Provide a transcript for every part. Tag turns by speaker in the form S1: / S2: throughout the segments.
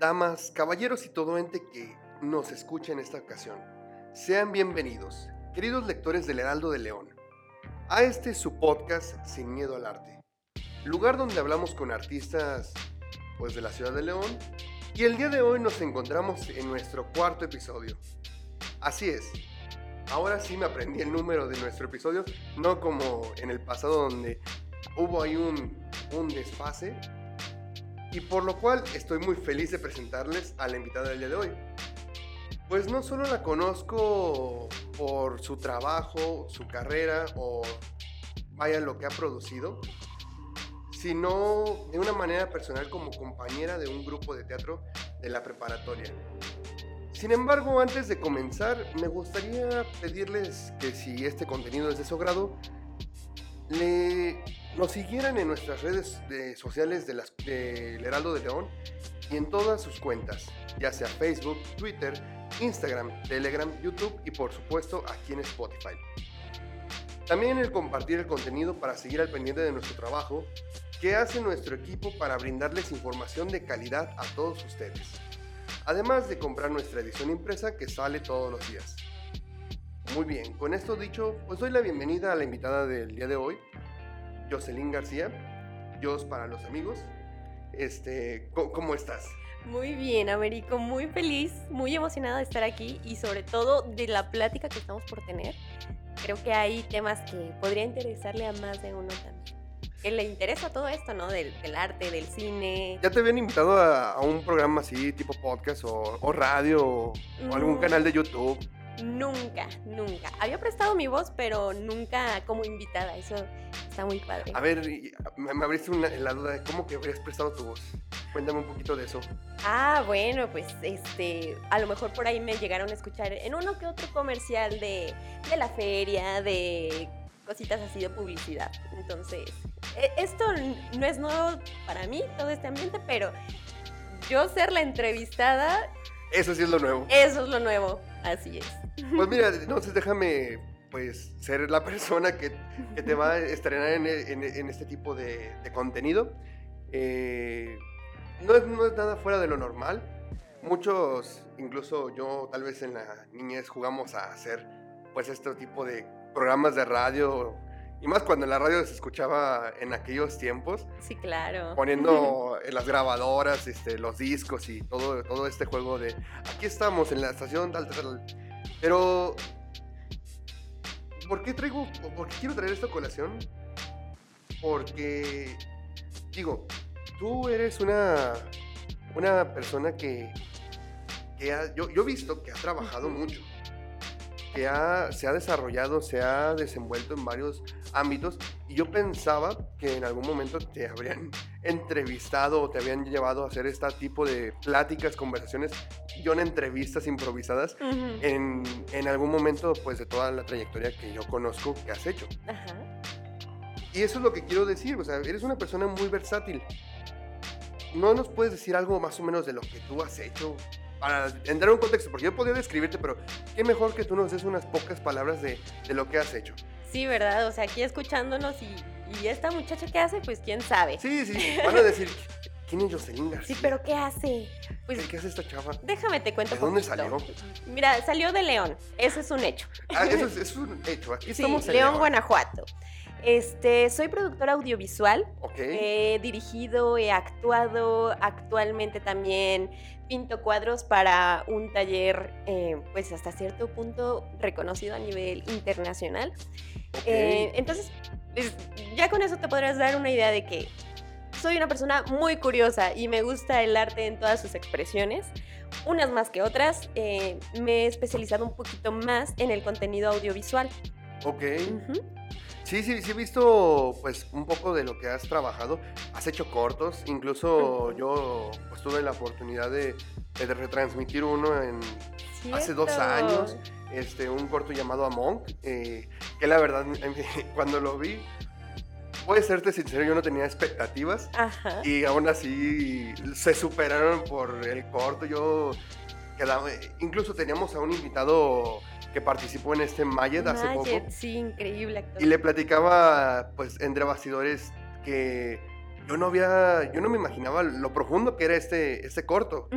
S1: damas, caballeros y todo ente que nos escucha en esta ocasión. Sean bienvenidos, queridos lectores del Heraldo de León, a este su podcast Sin Miedo al Arte. Lugar donde hablamos con artistas pues de la ciudad de León y el día de hoy nos encontramos en nuestro cuarto episodio. Así es, ahora sí me aprendí el número de nuestro episodio, no como en el pasado donde hubo ahí un, un desfase y por lo cual estoy muy feliz de presentarles a la invitada del día de hoy. Pues no solo la conozco por su trabajo, su carrera o vaya lo que ha producido, sino de una manera personal como compañera de un grupo de teatro de la preparatoria. Sin embargo, antes de comenzar, me gustaría pedirles que si este contenido es de su grado, le, nos siguieran en nuestras redes sociales del de Heraldo de León y en todas sus cuentas, ya sea Facebook, Twitter, Instagram, Telegram, YouTube y por supuesto aquí en Spotify. También el compartir el contenido para seguir al pendiente de nuestro trabajo que hace nuestro equipo para brindarles información de calidad a todos ustedes. Además de comprar nuestra edición impresa que sale todos los días. Muy bien, con esto dicho, pues doy la bienvenida a la invitada del día de hoy, Jocelyn García, Jos para los amigos. Este, ¿cómo estás?
S2: Muy bien, Américo, muy feliz, muy emocionada de estar aquí y sobre todo de la plática que estamos por tener. Creo que hay temas que podría interesarle a más de uno también. Que le interesa todo esto, ¿no? Del, arte, del cine.
S1: ¿Ya te habían invitado a, un programa así, tipo podcast o, radio o, algún mm. canal de YouTube?
S2: Nunca, nunca. Había prestado mi voz, pero nunca como invitada. Eso está muy padre.
S1: A ver, me, abriste la duda de cómo que habrías prestado tu voz. Cuéntame un poquito de eso.
S2: Ah, bueno, pues este, a lo mejor por ahí me llegaron a escuchar en uno que otro comercial de, de la feria, de cositas así de publicidad. Entonces, e, esto no es nuevo para mí, todo este ambiente, pero yo ser la entrevistada...
S1: Eso sí es lo nuevo.
S2: Eso es lo nuevo, así es.
S1: Pues mira, entonces déjame pues ser la persona que, te va a estrenar en, este tipo de, contenido. Eh, no, es, no es nada fuera de lo normal. Muchos, incluso yo tal vez en la niñez jugamos a hacer pues este tipo de programas de radio y más cuando la radio se escuchaba en aquellos tiempos.
S2: Sí, claro.
S1: Poniendo en las grabadoras este, los discos y todo, todo este juego de aquí estamos en la estación tal, tal, pero, ¿por qué traigo, por qué quiero traer esta colación? Porque, digo, tú eres una, una persona que, que yo, yo, he visto que ha trabajado mucho, que ha, se ha desarrollado, se ha desenvuelto en varios ámbitos y yo pensaba que en algún momento te habrían entrevistado o te habían llevado a hacer este tipo de pláticas, conversaciones, yo en entrevistas improvisadas en, en, algún momento pues de toda la trayectoria que yo conozco que has hecho. Y eso es lo que quiero decir, o sea, eres una persona muy versátil. ¿No nos puedes decir algo más o menos de lo que tú has hecho? Para entrar en un contexto, porque yo podría describirte, pero qué mejor que tú nos des unas pocas palabras de, de lo que has hecho.
S2: Sí, ¿verdad? O sea, aquí escuchándonos y, y esta muchacha qué hace, pues quién sabe.
S1: Sí, sí, van a decir, ¿quién es Jocelyn García?
S2: Sí, pero ¿qué hace?
S1: Pues, ¿Qué, hace esta chava?
S2: Déjame te cuento.
S1: ¿De dónde salió?
S2: Mira, salió de León, eso es un hecho.
S1: Ah, eso es, un hecho, aquí
S2: sí,
S1: estamos
S2: en León, Guanajuato. Este, soy productora audiovisual. He dirigido, he actuado, actualmente también pinto cuadros para un taller, eh, pues hasta cierto punto reconocido a nivel internacional. Eh, entonces, pues, ya con eso te podrás dar una idea de que soy una persona muy curiosa y me gusta el arte en todas sus expresiones, unas más que otras. Eh, me he especializado un poquito más en el contenido audiovisual.
S1: Ok. Sí, sí, sí he visto pues un poco de lo que has trabajado. Has hecho cortos, incluso yo pues tuve la oportunidad de, retransmitir uno en hace dos años, este, un corto llamado Among, eh, que la verdad cuando lo vi, puede serte sincero, yo no tenía expectativas y aún así se superaron por el corto. Yo quedaba, incluso teníamos a un invitado que participó en este Mayet hace poco.
S2: sí, increíble
S1: actor. Y le platicaba, pues, entre bastidores que yo no había, yo no me imaginaba lo profundo que era este, este corto.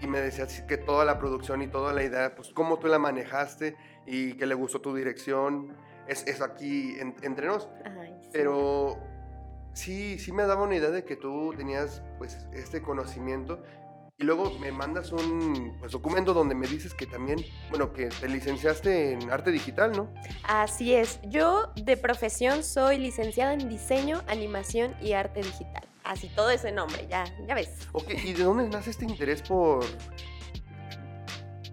S1: Y me decías que toda la producción y toda la idea, pues cómo tú la manejaste y que le gustó tu dirección, es, es aquí entre nos. Pero sí, sí me daba una idea de que tú tenías pues este conocimiento y luego me mandas un pues, documento donde me dices que también, bueno, que te licenciaste en arte digital, ¿no?
S2: Así es. Yo de profesión soy licenciada en diseño, animación y arte digital. Así todo ese nombre, ya, ya ves.
S1: Ok, ¿y de dónde nace este interés por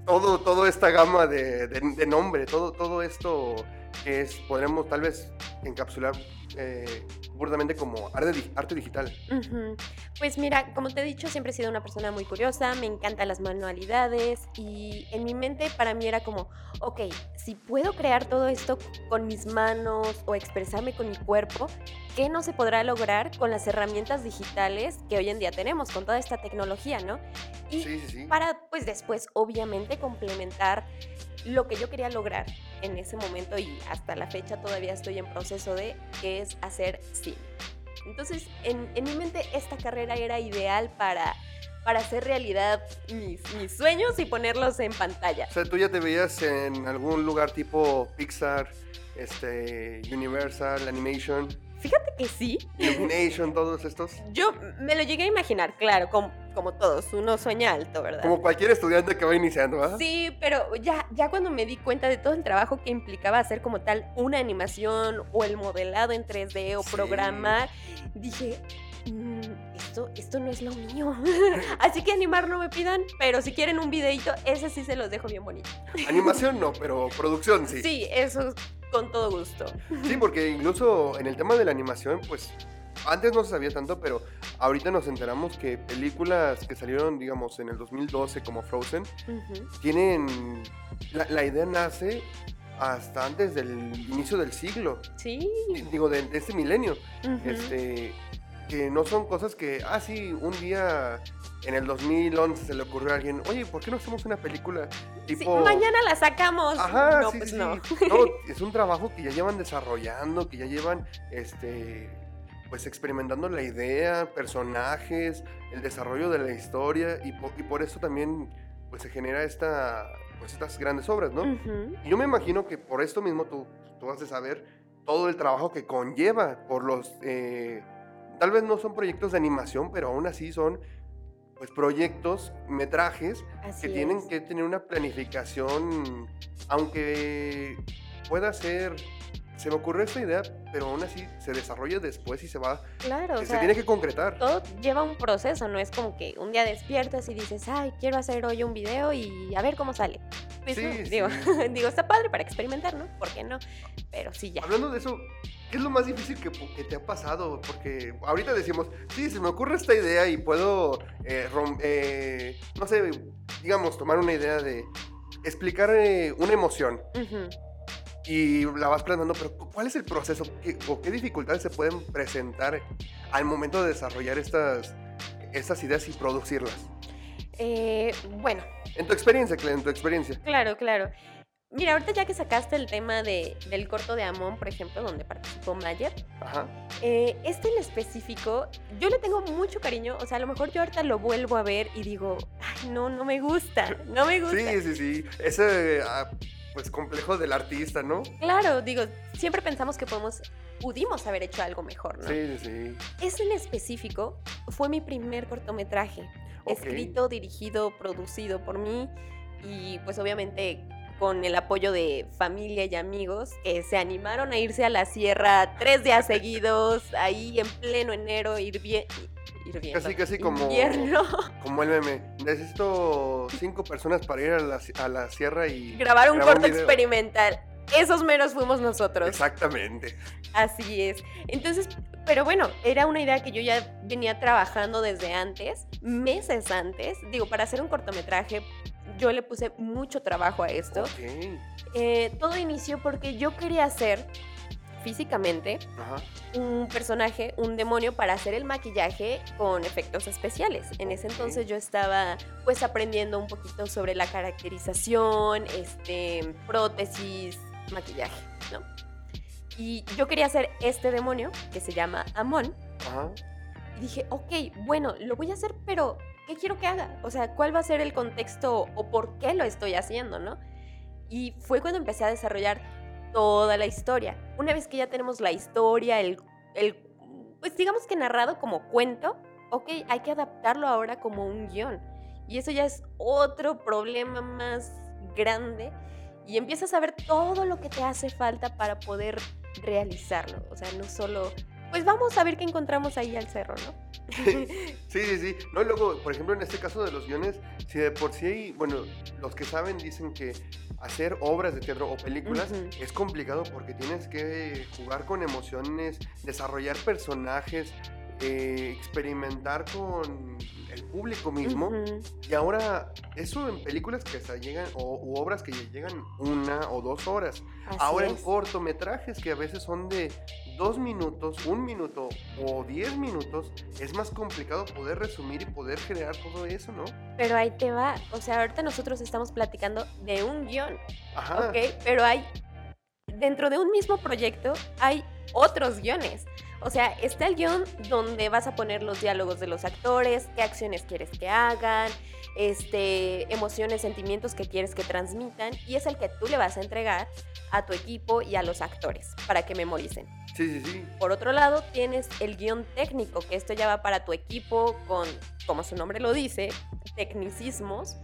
S1: todo, toda esta gama de, de, nombre, todo, todo esto que es, podremos tal vez encapsular eh, burdamente como arte, arte digital?
S2: Pues mira, como te he dicho, siempre he sido una persona muy curiosa, me encantan las manualidades y en mi mente para mí era como, ok, si puedo crear todo esto con mis manos o expresarme con mi cuerpo, ¿qué no se podrá lograr con las herramientas digitales que hoy en día tenemos, con toda esta tecnología, ¿no? Y sí, sí, sí. para, pues después, obviamente, complementar lo que yo quería lograr en ese momento y hasta la fecha todavía estoy en proceso de, que es hacer cine. Entonces, en, mi mente esta carrera era ideal para, para hacer realidad mis, mis sueños y ponerlos en pantalla.
S1: O sea, tú ya te veías en algún lugar tipo Pixar, este, Universal, Animation.
S2: Fíjate que sí.
S1: Illumination, todos estos.
S2: Yo me lo llegué a imaginar, claro, como, como todos, uno sueña alto, ¿verdad?
S1: Como cualquier estudiante que va iniciando, ¿verdad?
S2: Sí, pero ya, ya cuando me di cuenta de todo el trabajo que implicaba hacer como tal una animación o el modelado en 3D o programar, dije, mm, esto, esto no es lo mío. Así que animar no me pidan, pero si quieren un videito, ese sí se los dejo bien bonito.
S1: Animación no, pero producción sí.
S2: Sí, eso con todo gusto.
S1: Sí, porque incluso en el tema de la animación, pues antes no se sabía tanto, pero ahorita nos enteramos que películas que salieron, digamos, en el 2012 como Frozen, tienen... La, idea nace hasta antes del inicio del siglo.
S2: Sí.
S1: Digo, de, este milenio. Este que no son cosas que, ah, sí, un día en el 2011 se le ocurrió a alguien, oye, ¿por qué no hacemos una película tipo...
S2: mañana la sacamos.
S1: Ajá, no, pues No. no. Es un trabajo que ya llevan desarrollando, que ya llevan, este, pues experimentando la idea, personajes, el desarrollo de la historia y, y por eso también, pues se genera esta, pues estas grandes obras, ¿no? Y yo me imagino que por esto mismo tú, tú vas a saber todo el trabajo que conlleva por los... Eh, tal vez no son proyectos de animación, pero aún así son pues proyectos, metrajes que tienen que tener una planificación, aunque pueda ser se me ocurrió esta idea, pero aún así se desarrolla después y se va.
S2: Claro.
S1: se tiene que concretar.
S2: Todo lleva un proceso, no es como que un día despiertas y dices, ay, quiero hacer hoy un video y a ver cómo sale. Pues sí, Digo, digo, está padre para experimentar, ¿no? ¿Por qué no? Pero sí, ya.
S1: Hablando de eso, ¿qué es lo más difícil que, te ha pasado? Porque ahorita decimos, sí, se me ocurre esta idea y puedo, eh, eh, no sé, digamos, tomar una idea de explicar eh, una emoción y la vas planeando, pero ¿cuál es el proceso o qué dificultades se pueden presentar al momento de desarrollar estas, estas ideas y producirlas?
S2: Eh, bueno.
S1: En tu experiencia, en tu experiencia.
S2: Claro, claro. Mira, ahorita ya que sacaste el tema de, del corto de Amon, por ejemplo, donde participó Mayer, Ajá. Eh, este en específico, yo le tengo mucho cariño, o sea, a lo mejor yo ahorita lo vuelvo a ver y digo, ay, no, no me gusta, no me gusta.
S1: Sí, sí, sí. Ese, ah, pues complejo del artista, ¿no?
S2: Claro, digo, siempre pensamos que podemos, pudimos haber hecho algo mejor, ¿no?
S1: Sí, sí.
S2: Ese en específico fue mi primer cortometraje, escrito, dirigido, producido por mí y pues obviamente con el apoyo de familia y amigos que se animaron a irse a la sierra tres días seguidos, ahí en pleno enero, ir bien,
S1: Casi, casi como, como el meme. Necesito cinco personas para ir a la, a la sierra y...
S2: Grabar un corto experimental. Esos menos fuimos nosotros.
S1: Exactamente.
S2: Así es. Entonces, pero bueno, era una idea que yo ya venía trabajando desde antes, meses antes. Digo, para hacer un cortometraje, yo le puse mucho trabajo a esto. Eh, todo inició porque yo quería hacer físicamente un personaje, un demonio, para hacer el maquillaje con efectos especiales. En ese entonces yo estaba pues aprendiendo un poquito sobre la caracterización, este, prótesis, maquillaje, ¿no? Y yo quería hacer este demonio, que se llama Amon. Y dije, ok, bueno, lo voy a hacer, pero ¿qué quiero que haga? O sea, ¿cuál va a ser el contexto o por qué lo estoy haciendo, no? Y fue cuando empecé a desarrollar toda la historia. Una vez que ya tenemos la historia, el, el pues digamos que narrado como cuento, ok, hay que adaptarlo ahora como un guion. Y eso ya es otro problema más grande. Y empiezas a ver todo lo que te hace falta para poder realizarlo. O sea, no solo pues vamos a ver qué encontramos ahí al cerro, ¿no?
S1: sí, sí, sí. No, y luego, por ejemplo, en este caso de los guiones, si de por sí hay, bueno, los que saben dicen que hacer obras de teatro o películas es complicado porque tienes que jugar con emociones, desarrollar personajes, eh, experimentar con el público mismo. Y ahora, eso en películas que hasta llegan, o u obras que llegan una o dos horas. ahora en cortometrajes que a veces son de dos minutos, un minuto o diez minutos, es más complicado poder resumir y poder crear todo eso, ¿no?
S2: Pero ahí te va. O sea, ahorita nosotros estamos platicando de un guion. Ajá. Ok, pero hay. Dentro de un mismo proyecto hay otros guiones. O sea, está el guion donde vas a poner los diálogos de los actores, qué acciones quieres que hagan, este, emociones, sentimientos que quieres que transmitan, y es el que tú le vas a entregar a tu equipo y a los actores para que memoricen.
S1: Sí, sí, sí.
S2: Por otro lado, tienes el guion técnico, que esto ya va para tu equipo con, como su nombre lo dice, tecnicismos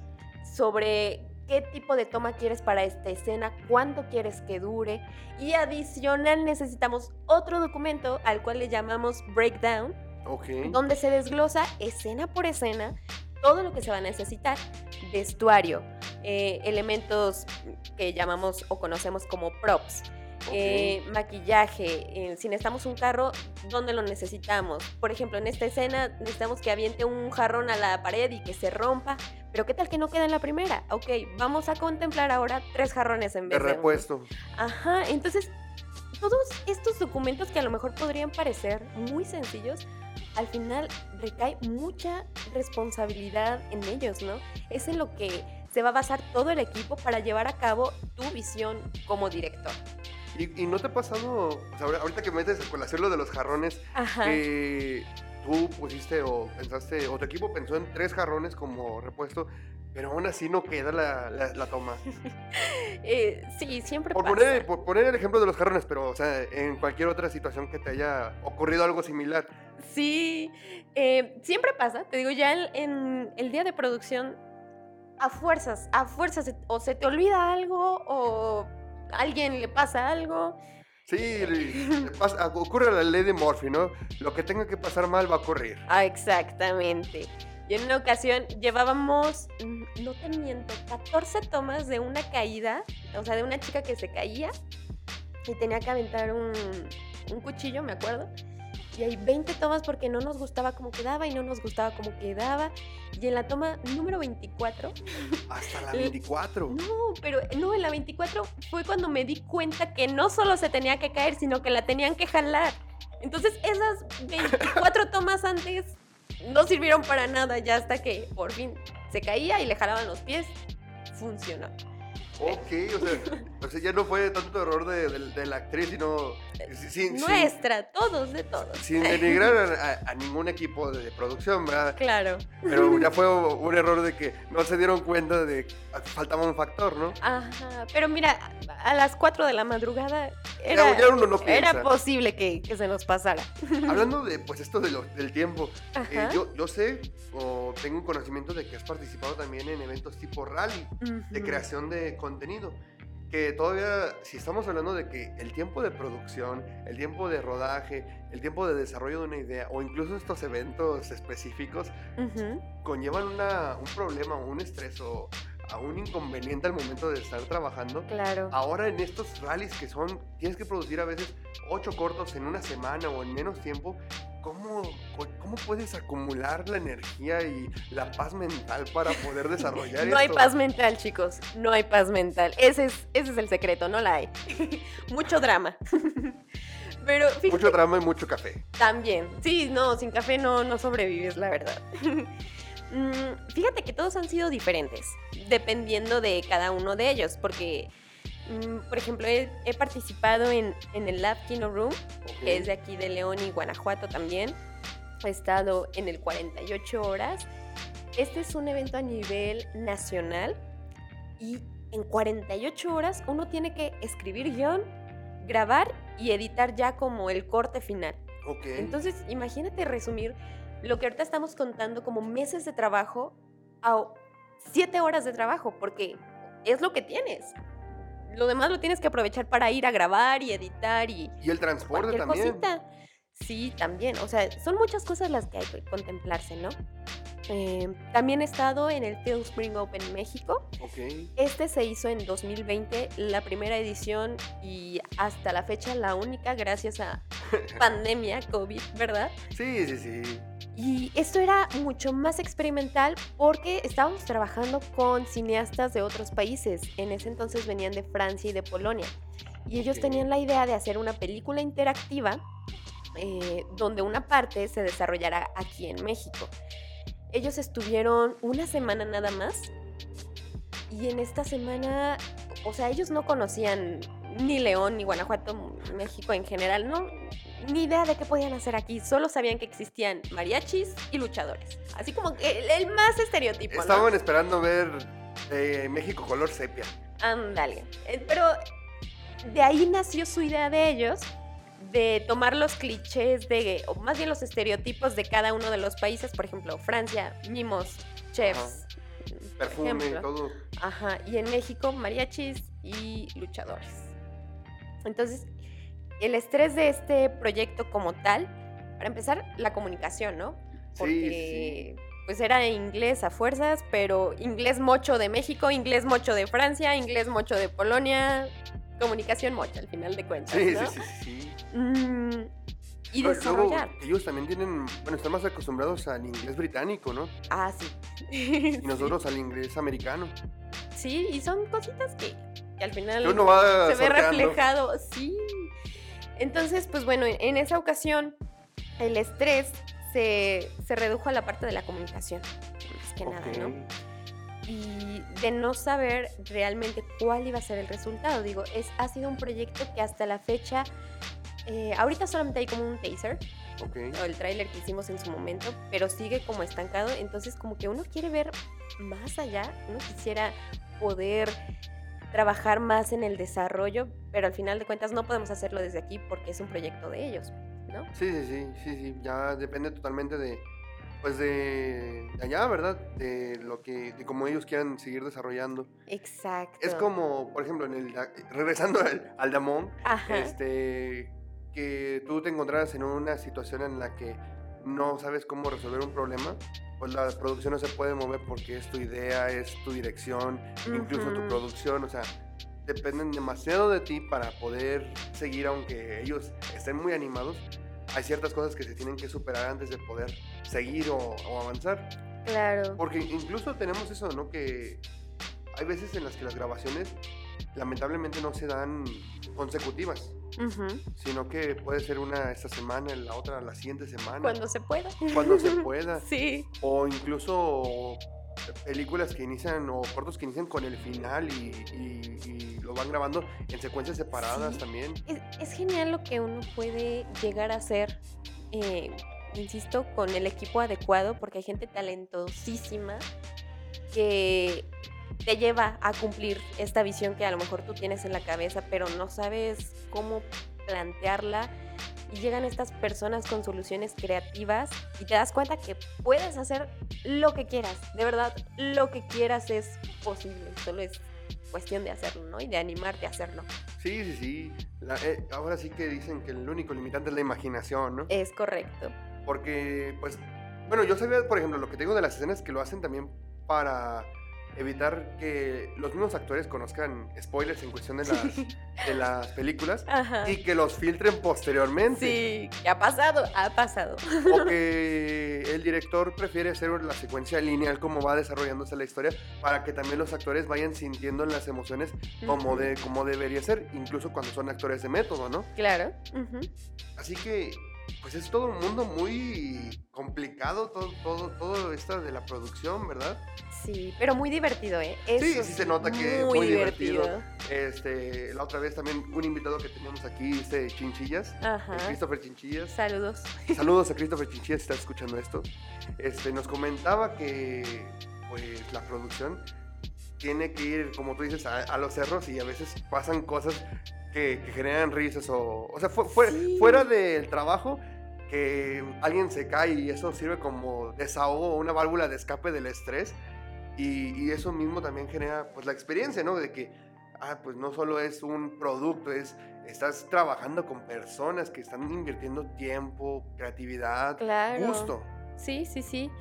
S2: sobre qué tipo de toma quieres para esta escena, cuánto quieres que dure. Y adicional necesitamos otro documento al cual le llamamos breakdown, donde se desglosa escena por escena todo lo que se va a necesitar. Vestuario, eh, elementos que llamamos o conocemos como props. Eh, maquillaje, eh, si necesitamos un carro, ¿dónde lo necesitamos? Por ejemplo, en esta escena necesitamos que aviente un jarrón a la pared y que se rompa, pero ¿qué tal que no queda en la primera? Ok, vamos a contemplar ahora tres jarrones en vez
S1: de... repuesto.
S2: Ajá, entonces todos estos documentos que a lo mejor podrían parecer muy sencillos, al final recae mucha responsabilidad en ellos, ¿no? Es en lo que se va a basar todo el equipo para llevar a cabo tu visión como director.
S1: ¿Y, no te ha pasado, o sea, ahorita que metes con hacerlo de los jarrones, que tú pusiste o pensaste, o tu equipo pensó en tres jarrones como repuesto, pero aún así no queda la, la, toma.
S2: eh, sí, siempre
S1: por
S2: pasa.
S1: Poner, por poner el ejemplo de los jarrones, pero, o sea, en cualquier otra situación que te haya ocurrido algo similar.
S2: Sí, eh, siempre pasa. Te digo, ya en el día de producción, a fuerzas, a fuerzas, o se te olvida algo, o alguien le pasa algo.
S1: Sí, ocurre la ley de Murphy, ¿no? Lo que tenga que pasar mal va a ocurrir.
S2: Ah, exactamente. Y en una ocasión llevábamos, no te miento, 14 tomas de una caída, o sea, de una chica que se caía y tenía que aventar un cuchillo, me acuerdo y hay 20 tomas porque no nos gustaba cómo quedaba y no nos gustaba cómo quedaba. Y en la toma número 24...
S1: Hasta la 24.
S2: no, pero no, en la 24 fue cuando me di cuenta que no solo se tenía que caer, sino que la tenían que jalar. Entonces esas 24 tomas antes no sirvieron para nada ya hasta que por fin se caía y le jalaban los pies. Funcionó.
S1: Ok, o sea, ya no fue tanto error de, la actriz, sino...
S2: Nuestra, todos, de todos.
S1: Sin denigrar a, ningún equipo de producción, ¿verdad?
S2: Claro.
S1: Pero ya fue un error de que no se dieron cuenta de que faltaba un factor, ¿no?
S2: Ajá, pero mira, a las 4 de la madrugada era, era posible que, se nos pasara.
S1: Hablando de, pues, esto de del tiempo, eh, yo, yo sé o tengo un conocimiento de que has participado también en eventos tipo rally, de creación de contenido. Que todavía, si estamos hablando de que el tiempo de producción, el tiempo de rodaje, el tiempo de desarrollo de una idea, o incluso estos eventos específicos, conllevan una, un problema, un estrés o a un inconveniente al momento de estar trabajando.
S2: Claro.
S1: Ahora en estos rallies que son, tienes que producir a veces ocho cortos en una semana o en menos tiempo, ¿cómo, cómo puedes acumular la energía y la paz mental para poder desarrollar
S2: No hay paz mental, chicos, no hay paz mental. Ese es, ese es el secreto, no la hay. Mucho drama. Pero
S1: mucho drama y mucho café.
S2: También. Sí, no, sin café no, no sobrevives, la verdad. Mm, fíjate que todos han sido diferentes, dependiendo de cada uno de ellos, porque, por ejemplo, he, participado en, el Lab Kino Room, que es de aquí de León y Guanajuato también. he estado en el 48 horas. Este es un evento a nivel nacional y en 48 horas uno tiene que escribir guion, grabar y editar ya como el corte final. Entonces, imagínate resumir lo que ahorita estamos contando como meses de trabajo a 7 horas de trabajo, porque es lo que tienes. Lo demás lo tienes que aprovechar para ir a grabar y editar y...
S1: Y el transporte también.
S2: Sí, también. O sea, son muchas cosas las que hay que contemplarse, ¿no? Eh, también he estado en el Film Spring Open México. Okay. Este se hizo en 2020, la primera edición y hasta la fecha la única gracias a pandemia, COVID, ¿verdad?
S1: Sí, sí, sí.
S2: Y esto era mucho más experimental porque estábamos trabajando con cineastas de otros países. En ese entonces venían de Francia y de Polonia. Y ellos tenían la idea de hacer una película interactiva eh, donde una parte se desarrollara aquí en México. Ellos estuvieron una semana nada más. Y en esta semana, o sea, ellos no conocían ni León, ni Guanajuato, México en general, no, ni idea de qué podían hacer aquí, solo sabían que existían mariachis y luchadores, así como que el, más estereotipo.
S1: Estaban esperando ver eh, México color sepia.
S2: Ándale, eh, pero de ahí nació su idea de ellos de tomar los clichés de, o más bien los estereotipos de cada uno de los países, por ejemplo, Francia, mimos, chefs,
S1: perfume, todo.
S2: Ajá, y en México, mariachis y luchadores. Entonces, el estrés de este proyecto como tal, para empezar, la comunicación, ¿no? Porque pues era inglés a fuerzas, pero inglés mocho de México, inglés mocho de Francia, inglés mocho de Polonia, comunicación mocha al final de cuentas. Sí, sí, sí, sí. Mm, y desarrollar.
S1: ellos también tienen, bueno, están más acostumbrados al inglés británico, ¿no?
S2: Ah, sí.
S1: y nosotros al inglés americano.
S2: Sí, y son cositas que, al final
S1: se
S2: ve reflejado. Sí. Entonces, pues bueno, en esa ocasión, el estrés se, se redujo a la parte de la comunicación, más que nada, ¿no? y de no saber realmente cuál iba a ser el resultado. Digo, es, ha sido un proyecto que hasta la fecha, eh, ahorita solamente hay como un taser, o el tráiler que hicimos en su momento, pero sigue como estancado, entonces como que uno quiere ver más allá, uno quisiera poder trabajar más en el desarrollo, pero al final de cuentas no podemos hacerlo desde aquí porque es un proyecto de ellos, ¿no?
S1: Sí, sí, sí, sí, sí, ya depende totalmente de pues de, allá, ¿verdad? De lo que, de cómo ellos quieran seguir desarrollando.
S2: Exacto.
S1: Es como, por ejemplo, en el, regresando al, al Damón, este, que tú te encontraras en una situación en la que no sabes cómo resolver un problema, pues la producción no se puede mover porque es tu idea, es tu dirección, incluso tu producción, o sea, dependen demasiado de ti para poder seguir aunque ellos estén muy animados hay ciertas cosas que se tienen que superar antes de poder seguir o, avanzar.
S2: Claro.
S1: Porque incluso tenemos eso, ¿no? Que hay veces en las que las grabaciones lamentablemente no se dan consecutivas, sino que puede ser una esta semana, la otra la siguiente semana.
S2: Cuando se pueda.
S1: Cuando se pueda.
S2: sí.
S1: O incluso películas que inician o cortos que inician con el final y, lo van grabando en secuencias separadas también.
S2: Es, genial lo que uno puede llegar a hacer, eh, insisto, con el equipo adecuado, porque hay gente talentosísima que te lleva a cumplir esta visión que a lo mejor tú tienes en la cabeza, pero no sabes cómo plantearla y llegan estas personas con soluciones creativas y te das cuenta que puedes hacer lo que quieras, de verdad, lo que quieras es posible, solo es cuestión de hacerlo, ¿no? Y de animarte a hacerlo.
S1: Sí, sí, sí. Eh, ahora sí que dicen que el único limitante es la imaginación, ¿no?
S2: Es correcto.
S1: Porque, pues, bueno, yo sabía, por ejemplo, lo que tengo de las escenas que lo hacen también para evitar que los mismos actores conozcan spoilers en cuestión de las, de las películas y que los filtren posteriormente.
S2: Sí, ¿qué ha pasado? Ha pasado.
S1: O que el director prefiere hacer la secuencia lineal como va desarrollándose la historia para que también los actores vayan sintiendo las emociones como, de, como debería ser, incluso cuando son actores de método, ¿no?
S2: Claro.
S1: Así que pues es todo un mundo muy complicado, todo, todo, todo esto de la producción, ¿verdad?
S2: Sí, pero muy divertido, ¿eh?
S1: sí, sí se nota que es muy divertido. Este, la otra vez también un invitado que teníamos aquí, este Chinchillas, Ajá. Christopher Chinchillas.
S2: Saludos.
S1: Saludos a Christopher Chinchillas si está escuchando esto. Este, nos comentaba que pues la producción tiene que ir, como tú dices, a los cerros y a veces pasan cosas que, generan risas o... O sea, fuera del trabajo, que alguien se cae y eso sirve como desahogo, una válvula de escape del estrés. Y, eso mismo también genera pues la experiencia, ¿no? De que, ah, pues no solo es un producto, es, estás trabajando con personas que están invirtiendo tiempo, creatividad, gusto.
S2: Sí, sí, sí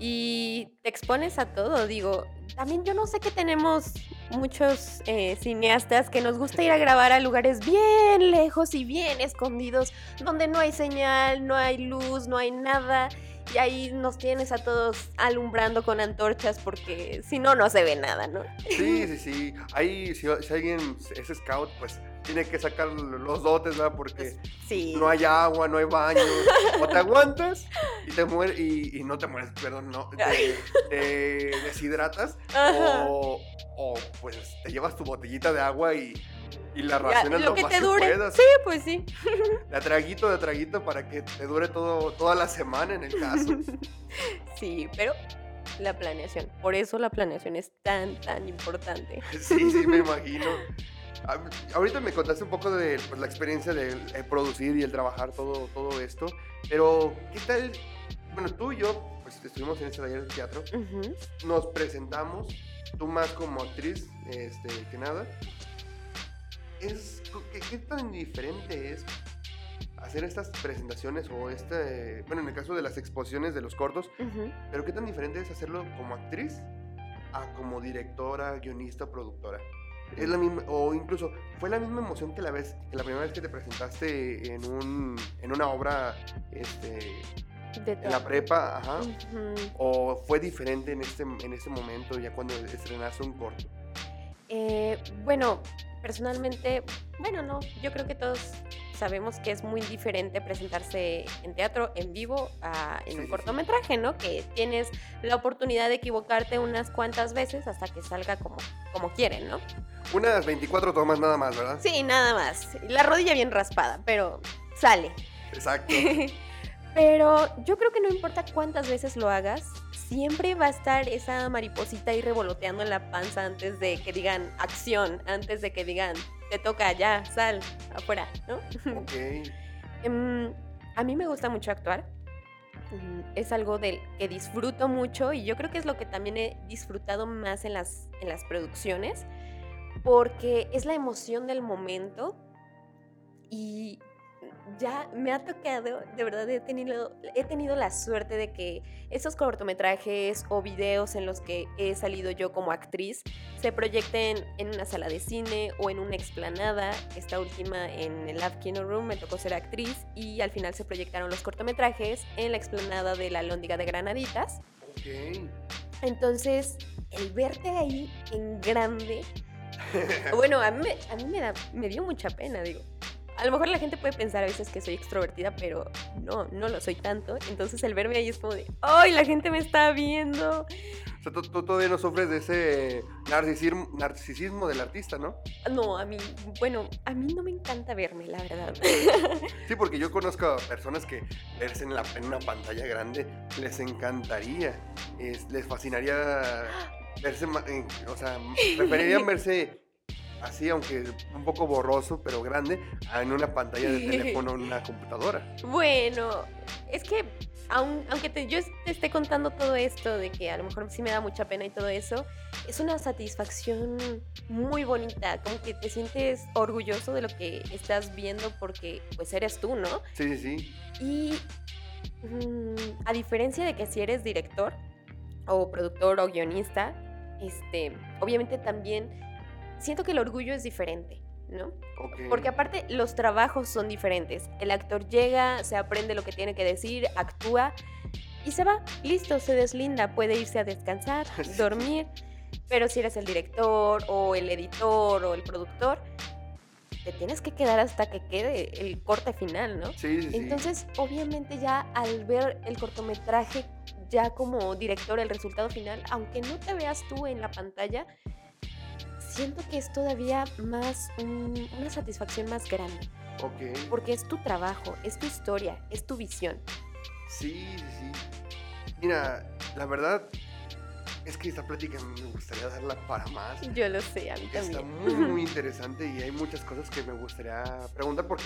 S2: y te expones a todo. Digo, también yo no sé que tenemos muchos eh, cineastas que nos gusta ir a grabar a lugares bien lejos y bien escondidos, donde no hay señal, no hay luz, no hay nada. Y ahí nos tienes a todos alumbrando con antorchas porque si no, no se ve nada, ¿no?
S1: Sí, sí, sí. Ahí, si, si alguien es scout, pues tiene que sacar los dotes, ¿verdad? Porque no hay agua, no hay baño. o te aguantas y te mueres, y, no te mueres, perdón, no, te, deshidratas. O, o, pues te llevas tu botellita de agua y, y la racionas lo, que te dure.
S2: Sí, pues sí.
S1: De traguito, de traguito para que te dure todo, toda la semana en el caso.
S2: Sí, pero la planeación. Por eso la planeación es tan, tan importante.
S1: Sí, sí, me imagino. Ahorita me contaste un poco de pues, la experiencia de eh, producir y el trabajar todo, todo esto, pero ¿qué tal? Bueno, tú y yo pues, estuvimos en este taller de teatro, nos presentamos, tú más como actriz este, que nada. Es, ¿qué, tan diferente es hacer estas presentaciones o este, bueno, en el caso de las exposiciones de los cortos, pero qué tan diferente es hacerlo como actriz a como directora, guionista, productora? es la misma, o incluso fue la misma emoción que la vez, que la primera vez que te presentaste en un, en una obra, este, en la prepa, ajá, o fue diferente en este, en este momento ya cuando estrenaste un corto.
S2: Eh, bueno, personalmente, bueno, no, yo creo que todos sabemos que es muy diferente presentarse en teatro en vivo a en un cortometraje, ¿no? Que tienes la oportunidad de equivocarte unas cuantas veces hasta que salga como, como quieren, ¿no?
S1: Unas 24 tomas nada más, ¿verdad?
S2: Sí, nada más. La rodilla bien raspada, pero sale.
S1: Exacto.
S2: pero yo creo que no importa cuántas veces lo hagas, siempre va a estar esa mariposita ahí revoloteando en la panza antes de que digan acción, antes de que digan te toca ya, sal, afuera, ¿no?
S1: Ok.
S2: Em, a mí me gusta mucho actuar. Mm, es algo del que disfruto mucho y yo creo que es lo que también he disfrutado más en las, en las producciones, porque es la emoción del momento y ya me ha tocado, de verdad he tenido, he tenido la suerte de que esos cortometrajes o videos en los que he salido yo como actriz se proyecten en una sala de cine o en una explanada. Esta última en el Lab Kino Room me tocó ser actriz y al final se proyectaron los cortometrajes en la explanada de la Lóndiga de Granaditas. Entonces, el verte ahí en grande, bueno, a mí, a mí me, da, me dio mucha pena, digo a lo mejor la gente puede pensar a veces que soy extrovertida, pero no, no lo soy tanto. Entonces el verme ahí es como de, ¡ay, la gente me está viendo!
S1: O sea, tú, todavía no sufres de ese narcisismo, narcisismo del artista, ¿no?
S2: No, a mí, bueno, a mí no me encanta verme, la verdad.
S1: Sí, porque yo conozco a personas que verse en, la, en una pantalla grande les encantaría, les fascinaría verse, o sea, preferirían verse así, aunque un poco borroso, pero grande, en una pantalla de teléfono en una computadora.
S2: Bueno, es que aunque te, yo te esté contando todo esto, de que a lo mejor sí me da mucha pena y todo eso, es una satisfacción muy bonita, como que te sientes orgulloso de lo que estás viendo porque pues eres tú, ¿no?
S1: Sí, sí, sí.
S2: Y mm, a diferencia de que si eres director o productor o guionista, este, obviamente también siento que el orgullo es diferente, ¿no? Porque aparte los trabajos son diferentes. El actor llega, se aprende lo que tiene que decir, actúa y se va, listo, se deslinda, puede irse a descansar, dormir. Pero si eres el director o el editor o el productor, te tienes que quedar hasta que quede el corte final, ¿no?
S1: Sí, sí,
S2: Entonces, obviamente ya al ver el cortometraje ya como director, el resultado final, aunque no te veas tú en la pantalla, siento que es todavía más una satisfacción más grande.
S1: Ok.
S2: Porque es tu trabajo, es tu historia, es tu visión.
S1: Sí, sí, sí. Mira, la verdad, es que esta plática me gustaría darla para más.
S2: Yo lo sé, a mí
S1: también. Está muy, muy interesante y hay muchas cosas que me gustaría preguntar porque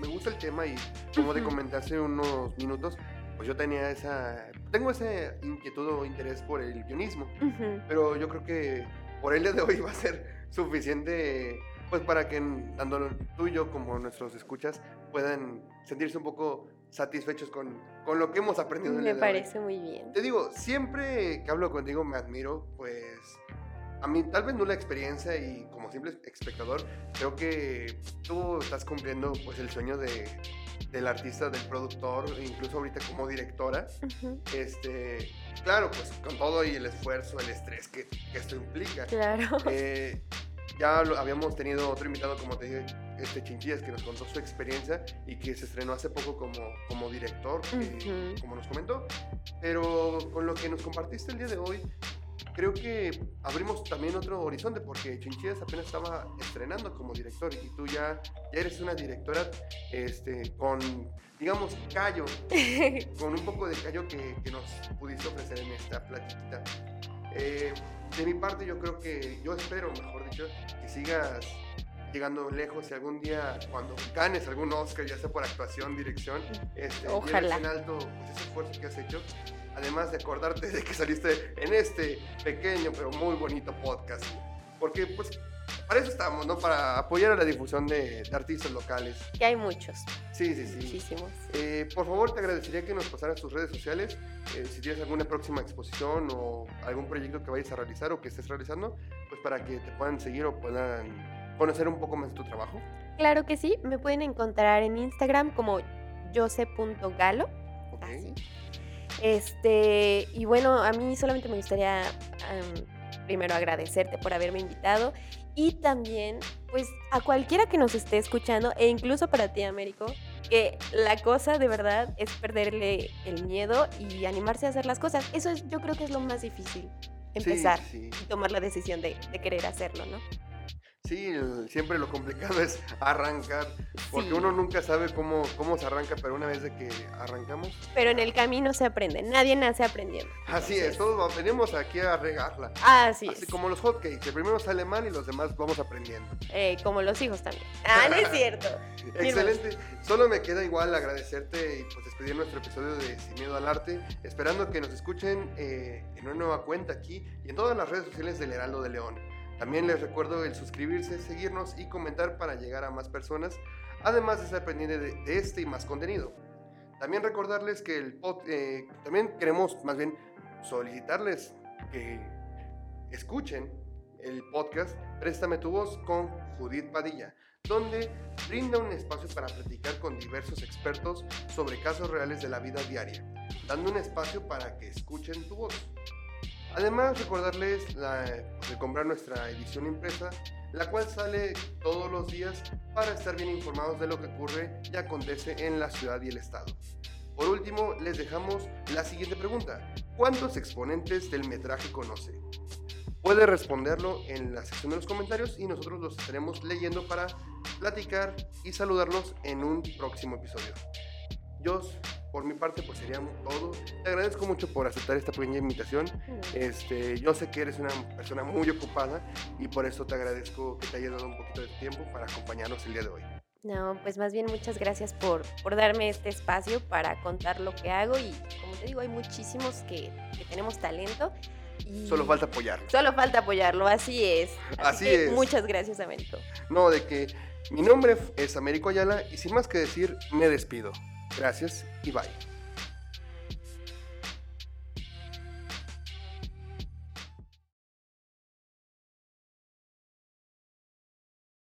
S1: me, gusta el tema y como te comenté hace unos minutos, pues yo tenía esa, tengo esa inquietud o interés por el guionismo, pero yo creo que por el día de hoy va a ser suficiente pues para que tanto tú y yo como nuestros escuchas puedan sentirse un poco satisfechos con, con lo que hemos aprendido.
S2: Me parece muy bien.
S1: Te digo, siempre que hablo contigo me admiro, pues a mí tal vez no la experiencia y como simple espectador, creo que tú estás cumpliendo pues el sueño de, del artista, del productor, incluso ahorita como directora. Este, claro, pues con todo y el esfuerzo, el estrés que, que esto implica.
S2: Claro.
S1: Eh, ya habíamos tenido otro invitado, como te dije, este Chinchillas, que nos contó su experiencia y que se estrenó hace poco como, como director, eh, como nos comentó. Pero con lo que nos compartiste el día de hoy, creo que abrimos también otro horizonte porque Chinchillas apenas estaba estrenando como director y tú ya, ya eres una directora este, con, digamos, callo, con un poco de callo que, que nos pudiste ofrecer en esta platiquita. Eh, de mi parte yo creo que, yo espero, mejor dicho, que sigas llegando lejos y algún día cuando ganes algún Oscar, ya sea por actuación, dirección, este,
S2: Ojalá.
S1: en alto pues, ese esfuerzo que has hecho, además de acordarte de que saliste en este pequeño pero muy bonito podcast. Porque pues para eso estamos, ¿no? Para apoyar a la difusión de, artistas locales.
S2: Que hay muchos.
S1: Sí, sí, sí.
S2: Muchísimos.
S1: Eh, por favor, te agradecería que nos pasaras tus redes sociales. Eh, si tienes alguna próxima exposición o algún proyecto que vayas a realizar o que estés realizando, pues para que te puedan seguir o puedan conocer un poco más de tu trabajo.
S2: Claro que sí. Me pueden encontrar en Instagram como jose.galo. Así. Este, y bueno, a mí solamente me gustaría primero agradecerte por haberme invitado y también, pues, a cualquiera que nos esté escuchando, e incluso para ti, Américo, que la cosa de verdad es perderle el miedo y animarse a hacer las cosas. Eso es, yo creo que es lo más difícil, empezar y tomar la decisión de, de querer hacerlo, ¿no?
S1: Sí, siempre lo complicado es arrancar, porque uno nunca sabe cómo, cómo se arranca, pero una vez de que arrancamos...
S2: Pero en el camino se aprende, nadie nace aprendiendo.
S1: Así es, todos venimos aquí a regarla.
S2: Así,
S1: Así como los hotcakes, que primero sale mal y los demás vamos aprendiendo.
S2: Eh, como los hijos también. Ah, no es cierto.
S1: Excelente. Solo me queda igual agradecerte y pues despedir nuestro episodio de Sin Miedo al Arte, esperando que nos escuchen eh, en una nueva cuenta aquí y en todas las redes sociales del Heraldo de León. También les recuerdo el suscribirse, seguirnos y comentar para llegar a más personas, además de estar pendiente de, este y más contenido. También recordarles que el eh, también queremos más bien solicitarles que escuchen el podcast Préstame tu voz con Judith Padilla, donde brinda un espacio para platicar con diversos expertos sobre casos reales de la vida diaria, dando un espacio para que escuchen tu voz. Además, recordarles de comprar nuestra edición impresa, la cual sale todos los días para estar bien informados de lo que ocurre y acontece en la ciudad y el estado. Por último, les dejamos la siguiente pregunta. ¿Cuántos exponentes del metraje conoce? Puede responderlo en la sección de los comentarios y nosotros los estaremos leyendo para platicar y saludarlos en un próximo episodio. Jos, por mi parte, pues sería todo. Te agradezco mucho por aceptar esta pequeña invitación. Este, yo sé que eres una persona muy ocupada y por eso te agradezco que te hayas dado un poquito de tiempo para acompañarnos el día de hoy.
S2: No, pues más bien muchas gracias por, por darme este espacio para contar lo que hago y como te digo, hay muchísimos que, que tenemos talento. Y
S1: solo falta apoyarlo.
S2: Solo falta apoyarlo, así es.
S1: Así, es.
S2: Muchas gracias, Américo.
S1: No, de que mi nombre es Américo Ayala y sin más que decir, me despido. Gracias y bye.